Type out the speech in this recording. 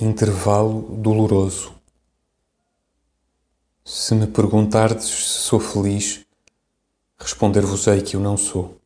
intervalo doloroso. Se me perguntardes se sou feliz, responder-vos-ei que eu não sou.